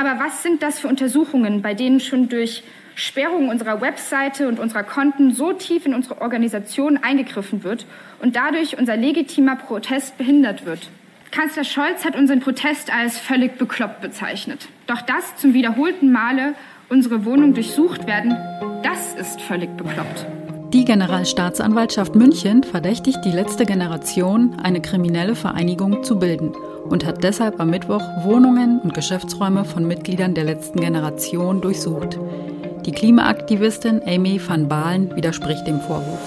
Aber was sind das für Untersuchungen, bei denen schon durch Sperrung unserer Webseite und unserer Konten so tief in unsere Organisation eingegriffen wird und dadurch unser legitimer Protest behindert wird? Kanzler Scholz hat unseren Protest als völlig bekloppt bezeichnet. Doch das zum wiederholten Male unsere Wohnung durchsucht werden, das ist völlig bekloppt. Die Generalstaatsanwaltschaft München verdächtigt die letzte Generation, eine kriminelle Vereinigung zu bilden und hat deshalb am Mittwoch Wohnungen und Geschäftsräume von Mitgliedern der letzten Generation durchsucht. Die Klimaaktivistin Amy van Baalen widerspricht dem Vorwurf.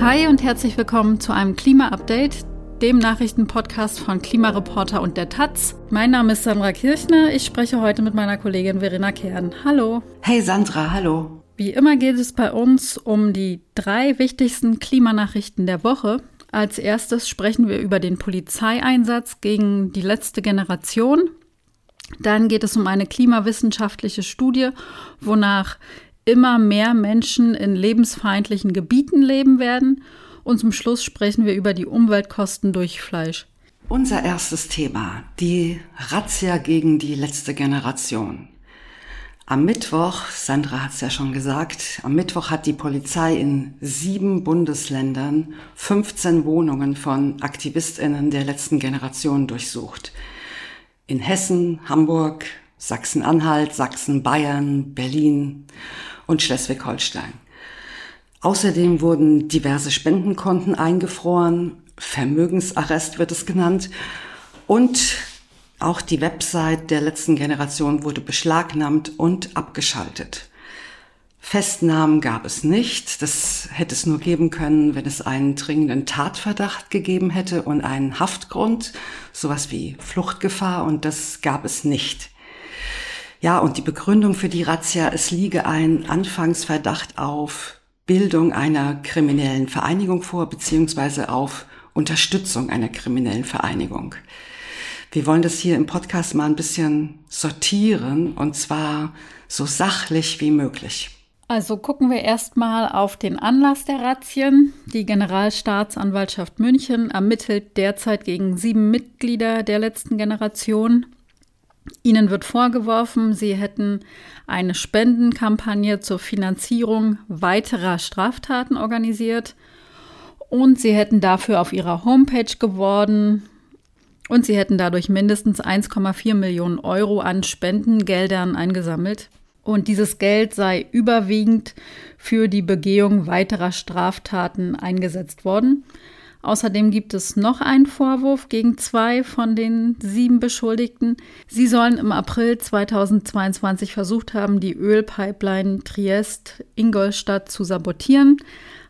Hi und herzlich willkommen zu einem Klima-Update, dem Nachrichtenpodcast von Klimareporter und der Taz. Mein Name ist Sandra Kirchner. Ich spreche heute mit meiner Kollegin Verena Kern. Hallo. Hey Sandra, hallo. Wie immer geht es bei uns um die drei wichtigsten Klimanachrichten der Woche. Als erstes sprechen wir über den Polizeieinsatz gegen die letzte Generation. Dann geht es um eine klimawissenschaftliche Studie, wonach immer mehr Menschen in lebensfeindlichen Gebieten leben werden. Und zum Schluss sprechen wir über die Umweltkosten durch Fleisch. Unser erstes Thema, die Razzia gegen die letzte Generation. Am Mittwoch, Sandra hat es ja schon gesagt, am Mittwoch hat die Polizei in sieben Bundesländern 15 Wohnungen von Aktivistinnen der letzten Generation durchsucht. In Hessen, Hamburg, Sachsen-Anhalt, Sachsen, Bayern, Berlin und Schleswig-Holstein. Außerdem wurden diverse Spendenkonten eingefroren, Vermögensarrest wird es genannt, und auch die Website der letzten Generation wurde beschlagnahmt und abgeschaltet. Festnahmen gab es nicht. Das hätte es nur geben können, wenn es einen dringenden Tatverdacht gegeben hätte und einen Haftgrund, sowas wie Fluchtgefahr, und das gab es nicht. Ja, und die Begründung für die Razzia, es liege ein Anfangsverdacht auf Bildung einer kriminellen Vereinigung vor, beziehungsweise auf Unterstützung einer kriminellen Vereinigung. Wir wollen das hier im Podcast mal ein bisschen sortieren und zwar so sachlich wie möglich. Also gucken wir erstmal auf den Anlass der Razzien. Die Generalstaatsanwaltschaft München ermittelt derzeit gegen sieben Mitglieder der letzten Generation. Ihnen wird vorgeworfen, sie hätten eine Spendenkampagne zur Finanzierung weiterer Straftaten organisiert und sie hätten dafür auf ihrer Homepage geworden und sie hätten dadurch mindestens 1,4 Millionen Euro an Spendengeldern eingesammelt. Und dieses Geld sei überwiegend für die Begehung weiterer Straftaten eingesetzt worden. Außerdem gibt es noch einen Vorwurf gegen zwei von den sieben Beschuldigten. Sie sollen im April 2022 versucht haben, die Ölpipeline Triest-Ingolstadt zu sabotieren,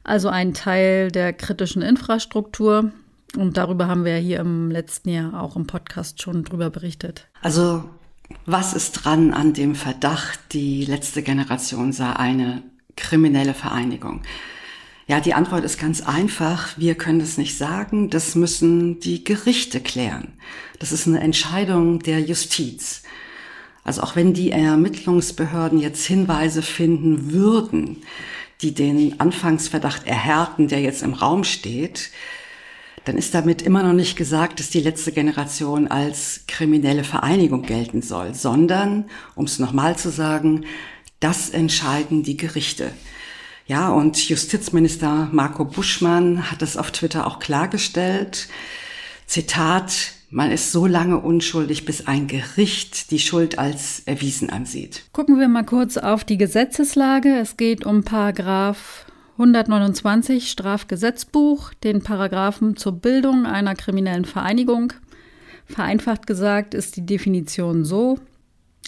also einen Teil der kritischen Infrastruktur. Und darüber haben wir hier im letzten Jahr auch im Podcast schon drüber berichtet. Also was ist dran an dem Verdacht, die letzte Generation sei eine kriminelle Vereinigung? Ja, die Antwort ist ganz einfach. Wir können es nicht sagen. Das müssen die Gerichte klären. Das ist eine Entscheidung der Justiz. Also auch wenn die Ermittlungsbehörden jetzt Hinweise finden würden, die den Anfangsverdacht erhärten, der jetzt im Raum steht, dann ist damit immer noch nicht gesagt, dass die letzte Generation als kriminelle Vereinigung gelten soll, sondern, um es nochmal zu sagen, das entscheiden die Gerichte. Ja, und Justizminister Marco Buschmann hat es auf Twitter auch klargestellt. Zitat, man ist so lange unschuldig, bis ein Gericht die Schuld als erwiesen ansieht. Gucken wir mal kurz auf die Gesetzeslage. Es geht um Paragraph 129 Strafgesetzbuch, den Paragraphen zur Bildung einer kriminellen Vereinigung. Vereinfacht gesagt ist die Definition so,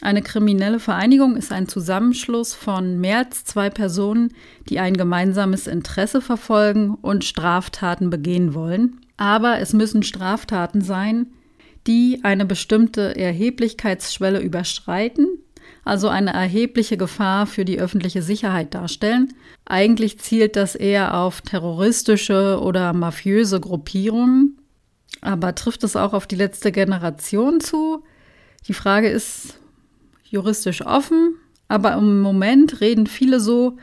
eine kriminelle Vereinigung ist ein Zusammenschluss von mehr als zwei Personen, die ein gemeinsames Interesse verfolgen und Straftaten begehen wollen. Aber es müssen Straftaten sein, die eine bestimmte Erheblichkeitsschwelle überschreiten, also eine erhebliche Gefahr für die öffentliche Sicherheit darstellen. Eigentlich zielt das eher auf terroristische oder mafiöse Gruppierungen. Aber trifft es auch auf die letzte Generation zu? Die Frage ist, juristisch offen, aber im Moment reden viele so,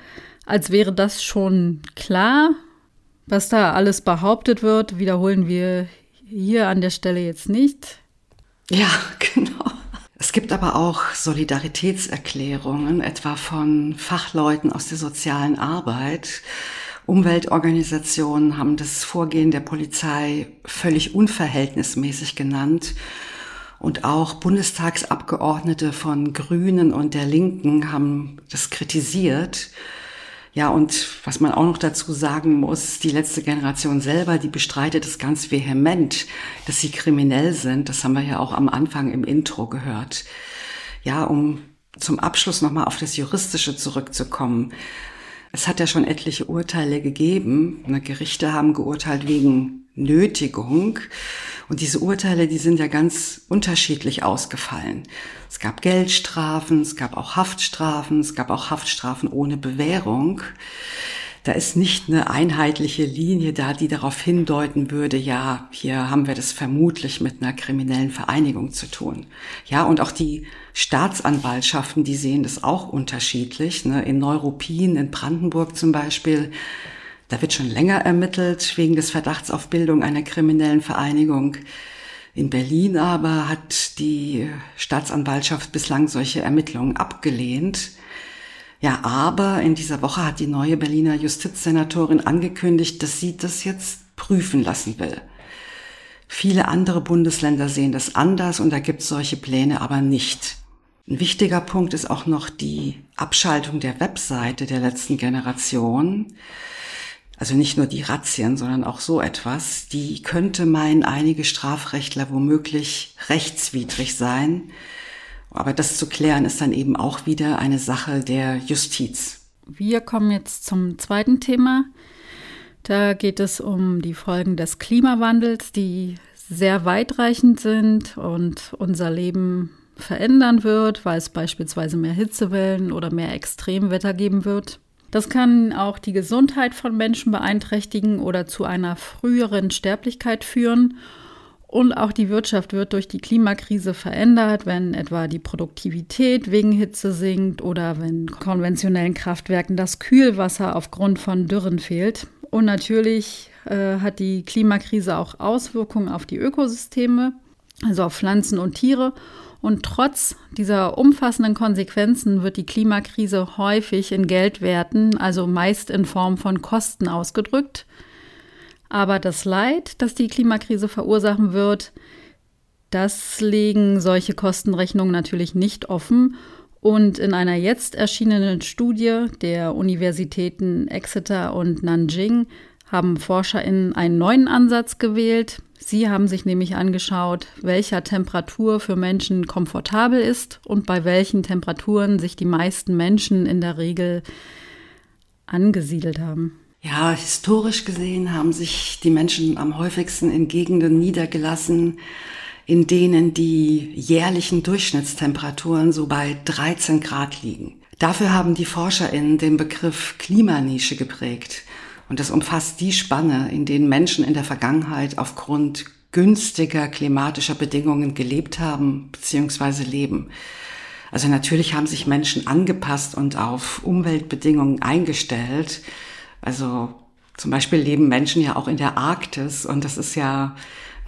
als wäre das schon klar. Was da alles behauptet wird, wiederholen wir hier an der Stelle jetzt nicht. Ja, genau. Es gibt aber auch Solidaritätserklärungen, etwa von Fachleuten aus der sozialen Arbeit. Umweltorganisationen haben das Vorgehen der Polizei völlig unverhältnismäßig genannt. Und auch Bundestagsabgeordnete von Grünen und der Linken haben das kritisiert. Ja, und was man auch noch dazu sagen muss, die letzte Generation selber, die bestreitet es ganz vehement, dass sie kriminell sind. Das haben wir ja auch am Anfang im Intro gehört. Ja, um zum Abschluss nochmal auf das Juristische zurückzukommen. Es hat ja schon etliche Urteile gegeben. Gerichte haben geurteilt wegen Nötigung. Und diese Urteile, die sind ja ganz unterschiedlich ausgefallen. Es gab Geldstrafen, es gab auch Haftstrafen, es gab auch Haftstrafen ohne Bewährung. Da ist nicht eine einheitliche Linie da, die darauf hindeuten würde, ja, hier haben wir das vermutlich mit einer kriminellen Vereinigung zu tun. Ja, und auch die Staatsanwaltschaften, die sehen das auch unterschiedlich. Ne? In Neuruppin, in Brandenburg zum Beispiel, da wird schon länger ermittelt wegen des Verdachts auf Bildung einer kriminellen Vereinigung. In Berlin aber hat die Staatsanwaltschaft bislang solche Ermittlungen abgelehnt. Ja, aber in dieser Woche hat die neue Berliner Justizsenatorin angekündigt, dass sie das jetzt prüfen lassen will. Viele andere Bundesländer sehen das anders und da gibt es solche Pläne aber nicht. Ein wichtiger Punkt ist auch noch die Abschaltung der Webseite der letzten Generation. Also nicht nur die Razzien, sondern auch so etwas, die könnte meinen einige Strafrechtler womöglich rechtswidrig sein. Aber das zu klären ist dann eben auch wieder eine Sache der Justiz. Wir kommen jetzt zum zweiten Thema. Da geht es um die Folgen des Klimawandels, die sehr weitreichend sind und unser Leben verändern wird, weil es beispielsweise mehr Hitzewellen oder mehr Extremwetter geben wird. Das kann auch die Gesundheit von Menschen beeinträchtigen oder zu einer früheren Sterblichkeit führen. Und auch die Wirtschaft wird durch die Klimakrise verändert, wenn etwa die Produktivität wegen Hitze sinkt oder wenn konventionellen Kraftwerken das Kühlwasser aufgrund von Dürren fehlt. Und natürlich äh, hat die Klimakrise auch Auswirkungen auf die Ökosysteme, also auf Pflanzen und Tiere. Und trotz dieser umfassenden Konsequenzen wird die Klimakrise häufig in Geldwerten, also meist in Form von Kosten ausgedrückt. Aber das Leid, das die Klimakrise verursachen wird, das legen solche Kostenrechnungen natürlich nicht offen. Und in einer jetzt erschienenen Studie der Universitäten Exeter und Nanjing haben ForscherInnen einen neuen Ansatz gewählt. Sie haben sich nämlich angeschaut, welcher Temperatur für Menschen komfortabel ist und bei welchen Temperaturen sich die meisten Menschen in der Regel angesiedelt haben. Ja, historisch gesehen haben sich die Menschen am häufigsten in Gegenden niedergelassen, in denen die jährlichen Durchschnittstemperaturen so bei 13 Grad liegen. Dafür haben die ForscherInnen den Begriff Klimanische geprägt. Und das umfasst die Spanne, in denen Menschen in der Vergangenheit aufgrund günstiger klimatischer Bedingungen gelebt haben bzw. leben. Also natürlich haben sich Menschen angepasst und auf Umweltbedingungen eingestellt. Also zum Beispiel leben Menschen ja auch in der Arktis und das ist ja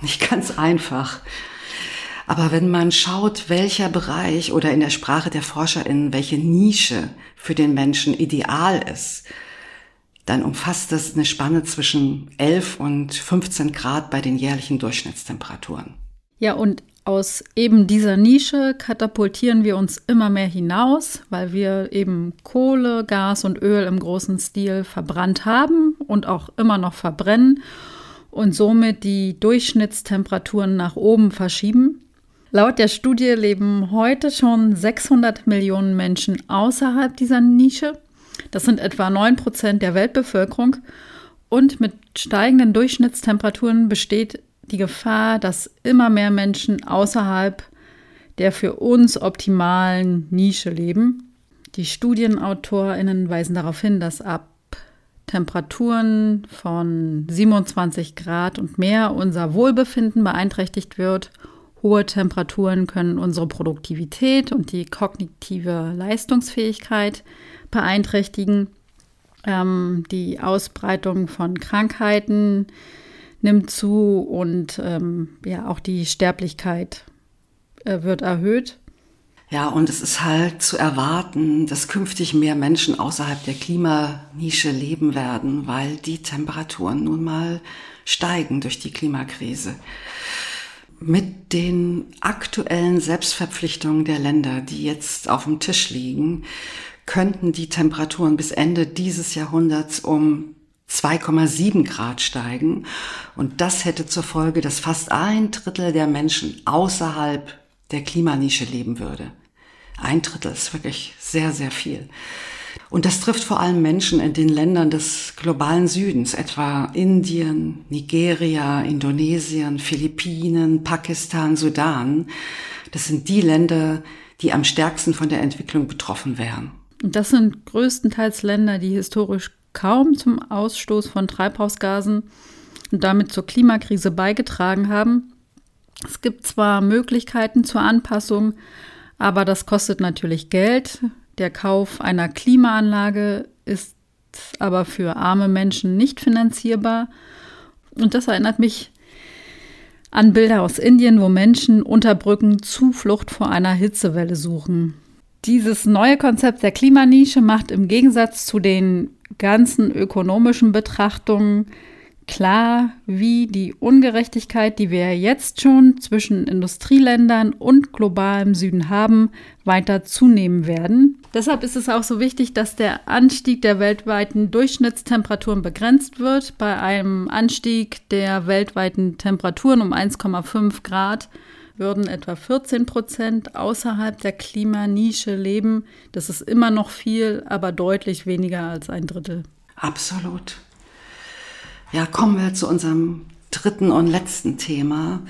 nicht ganz einfach. Aber wenn man schaut, welcher Bereich oder in der Sprache der ForscherInnen, welche Nische für den Menschen ideal ist, dann umfasst es eine Spanne zwischen 11 und 15 Grad bei den jährlichen Durchschnittstemperaturen. Ja, und aus eben dieser Nische katapultieren wir uns immer mehr hinaus, weil wir eben Kohle, Gas und Öl im großen Stil verbrannt haben und auch immer noch verbrennen und somit die Durchschnittstemperaturen nach oben verschieben. Laut der Studie leben heute schon 600 Millionen Menschen außerhalb dieser Nische das sind etwa 9 Prozent der Weltbevölkerung. Und mit steigenden Durchschnittstemperaturen besteht die Gefahr, dass immer mehr Menschen außerhalb der für uns optimalen Nische leben. Die Studienautorinnen weisen darauf hin, dass ab Temperaturen von 27 Grad und mehr unser Wohlbefinden beeinträchtigt wird. Hohe Temperaturen können unsere Produktivität und die kognitive Leistungsfähigkeit beeinträchtigen. Ähm, die Ausbreitung von Krankheiten nimmt zu und ähm, ja, auch die Sterblichkeit äh, wird erhöht. Ja, und es ist halt zu erwarten, dass künftig mehr Menschen außerhalb der Klimanische leben werden, weil die Temperaturen nun mal steigen durch die Klimakrise. Mit den aktuellen Selbstverpflichtungen der Länder, die jetzt auf dem Tisch liegen, könnten die Temperaturen bis Ende dieses Jahrhunderts um 2,7 Grad steigen. Und das hätte zur Folge, dass fast ein Drittel der Menschen außerhalb der Klimanische leben würde. Ein Drittel ist wirklich sehr, sehr viel. Und das trifft vor allem Menschen in den Ländern des globalen Südens, etwa Indien, Nigeria, Indonesien, Philippinen, Pakistan, Sudan. Das sind die Länder, die am stärksten von der Entwicklung betroffen wären. Und das sind größtenteils Länder, die historisch kaum zum Ausstoß von Treibhausgasen und damit zur Klimakrise beigetragen haben. Es gibt zwar Möglichkeiten zur Anpassung, aber das kostet natürlich Geld. Der Kauf einer Klimaanlage ist aber für arme Menschen nicht finanzierbar. Und das erinnert mich an Bilder aus Indien, wo Menschen unter Brücken Zuflucht vor einer Hitzewelle suchen. Dieses neue Konzept der Klimanische macht im Gegensatz zu den ganzen ökonomischen Betrachtungen klar, wie die Ungerechtigkeit, die wir jetzt schon zwischen Industrieländern und globalem Süden haben, weiter zunehmen werden. Deshalb ist es auch so wichtig, dass der Anstieg der weltweiten Durchschnittstemperaturen begrenzt wird. Bei einem Anstieg der weltweiten Temperaturen um 1,5 Grad würden etwa 14 Prozent außerhalb der Klimanische leben. Das ist immer noch viel, aber deutlich weniger als ein Drittel. Absolut. Ja, kommen wir zu unserem dritten und letzten Thema.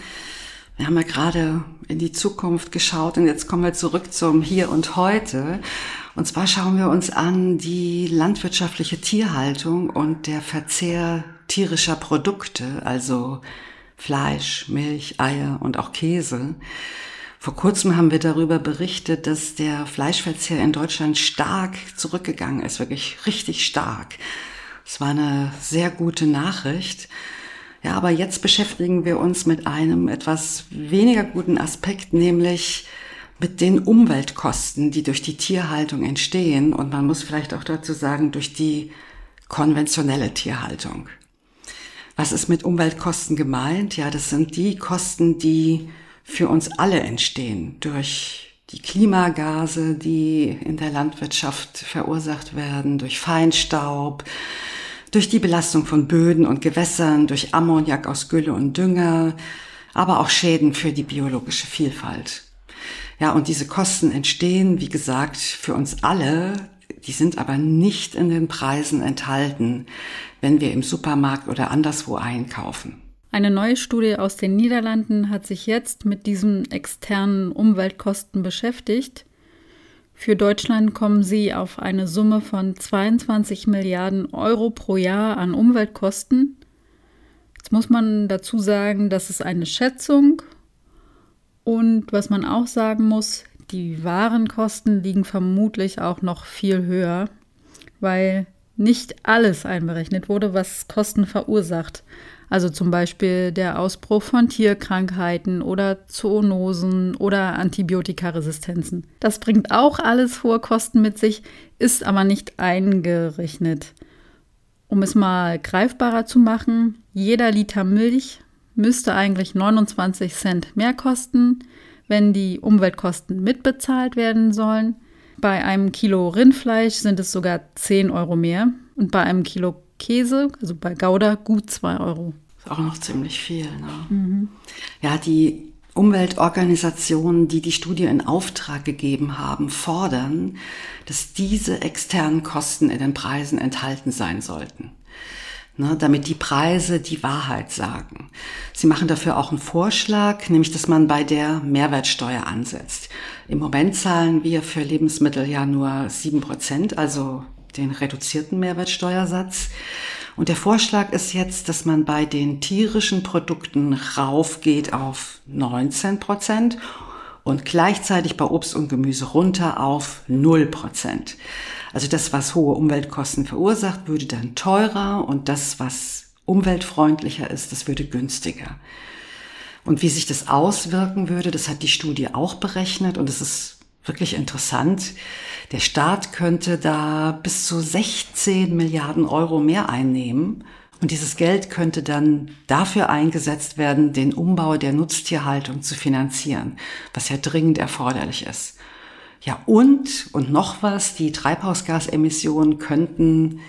Wir haben ja gerade in die Zukunft geschaut und jetzt kommen wir zurück zum Hier und Heute. Und zwar schauen wir uns an die landwirtschaftliche Tierhaltung und der Verzehr tierischer Produkte, also Fleisch, Milch, Eier und auch Käse. Vor kurzem haben wir darüber berichtet, dass der Fleischverzehr in Deutschland stark zurückgegangen ist, wirklich richtig stark. Es war eine sehr gute Nachricht. Ja, aber jetzt beschäftigen wir uns mit einem etwas weniger guten Aspekt, nämlich mit den Umweltkosten, die durch die Tierhaltung entstehen. Und man muss vielleicht auch dazu sagen, durch die konventionelle Tierhaltung. Was ist mit Umweltkosten gemeint? Ja, das sind die Kosten, die für uns alle entstehen durch die Klimagase, die in der Landwirtschaft verursacht werden, durch Feinstaub, durch die Belastung von Böden und Gewässern, durch Ammoniak aus Gülle und Dünger, aber auch Schäden für die biologische Vielfalt. Ja, und diese Kosten entstehen, wie gesagt, für uns alle, die sind aber nicht in den Preisen enthalten, wenn wir im Supermarkt oder anderswo einkaufen. Eine neue Studie aus den Niederlanden hat sich jetzt mit diesen externen Umweltkosten beschäftigt für Deutschland kommen sie auf eine Summe von 22 Milliarden Euro pro Jahr an Umweltkosten. Jetzt muss man dazu sagen, das ist eine Schätzung. Und was man auch sagen muss, die Warenkosten liegen vermutlich auch noch viel höher, weil nicht alles einberechnet wurde, was Kosten verursacht. Also zum Beispiel der Ausbruch von Tierkrankheiten oder Zoonosen oder Antibiotikaresistenzen. Das bringt auch alles hohe Kosten mit sich, ist aber nicht eingerechnet. Um es mal greifbarer zu machen, jeder Liter Milch müsste eigentlich 29 Cent mehr kosten, wenn die Umweltkosten mitbezahlt werden sollen. Bei einem Kilo Rindfleisch sind es sogar 10 Euro mehr und bei einem Kilo Käse, also bei Gouda, gut 2 Euro. Ist auch noch ziemlich viel. Ne? Mhm. Ja, die Umweltorganisationen, die die Studie in Auftrag gegeben haben, fordern, dass diese externen Kosten in den Preisen enthalten sein sollten. Ne, damit die Preise die Wahrheit sagen. Sie machen dafür auch einen Vorschlag, nämlich dass man bei der Mehrwertsteuer ansetzt. Im Moment zahlen wir für Lebensmittel ja nur sieben Prozent, also den reduzierten Mehrwertsteuersatz. Und der Vorschlag ist jetzt, dass man bei den tierischen Produkten raufgeht auf 19 Prozent und gleichzeitig bei Obst und Gemüse runter auf 0 Prozent. Also das, was hohe Umweltkosten verursacht, würde dann teurer und das, was umweltfreundlicher ist, das würde günstiger. Und wie sich das auswirken würde, das hat die Studie auch berechnet und es ist wirklich interessant. Der Staat könnte da bis zu 16 Milliarden Euro mehr einnehmen. Und dieses Geld könnte dann dafür eingesetzt werden, den Umbau der Nutztierhaltung zu finanzieren, was ja dringend erforderlich ist. Ja, und, und noch was, die Treibhausgasemissionen könnten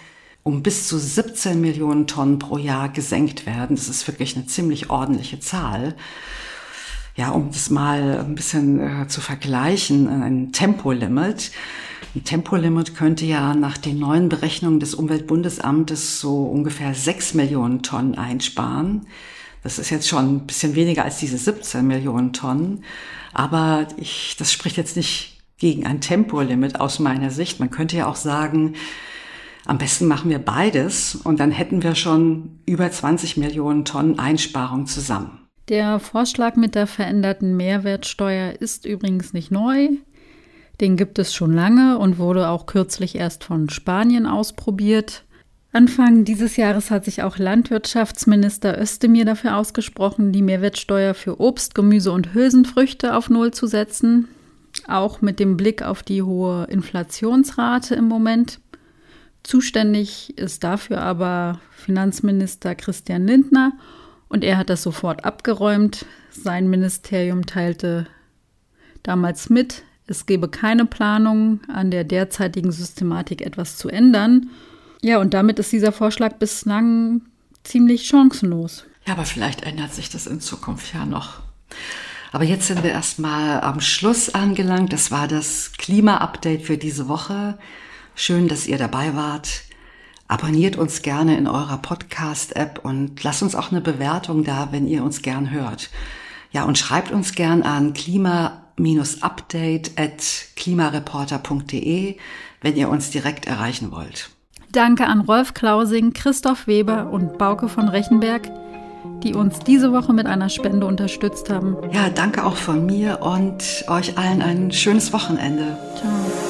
um bis zu 17 Millionen Tonnen pro Jahr gesenkt werden. Das ist wirklich eine ziemlich ordentliche Zahl. Ja, um das mal ein bisschen äh, zu vergleichen, ein Tempolimit. Ein Tempolimit könnte ja nach den neuen Berechnungen des Umweltbundesamtes so ungefähr 6 Millionen Tonnen einsparen. Das ist jetzt schon ein bisschen weniger als diese 17 Millionen Tonnen. Aber ich, das spricht jetzt nicht gegen ein Tempolimit aus meiner Sicht. Man könnte ja auch sagen, am besten machen wir beides und dann hätten wir schon über 20 Millionen Tonnen Einsparung zusammen. Der Vorschlag mit der veränderten Mehrwertsteuer ist übrigens nicht neu. Den gibt es schon lange und wurde auch kürzlich erst von Spanien ausprobiert. Anfang dieses Jahres hat sich auch Landwirtschaftsminister Özdemir dafür ausgesprochen, die Mehrwertsteuer für Obst, Gemüse und Hülsenfrüchte auf Null zu setzen, auch mit dem Blick auf die hohe Inflationsrate im Moment. Zuständig ist dafür aber Finanzminister Christian Lindner und er hat das sofort abgeräumt. Sein Ministerium teilte damals mit, es gebe keine Planung, an der derzeitigen Systematik etwas zu ändern. Ja, und damit ist dieser Vorschlag bislang ziemlich chancenlos. Ja, aber vielleicht ändert sich das in Zukunft ja noch. Aber jetzt sind wir erstmal am Schluss angelangt. Das war das Klima-Update für diese Woche. Schön, dass ihr dabei wart. Abonniert uns gerne in eurer Podcast-App und lasst uns auch eine Bewertung da, wenn ihr uns gern hört. Ja, und schreibt uns gern an at klimareporter.de, wenn ihr uns direkt erreichen wollt. Danke an Rolf Klausing, Christoph Weber und Bauke von Rechenberg, die uns diese Woche mit einer Spende unterstützt haben. Ja, danke auch von mir und euch allen ein schönes Wochenende. Ciao.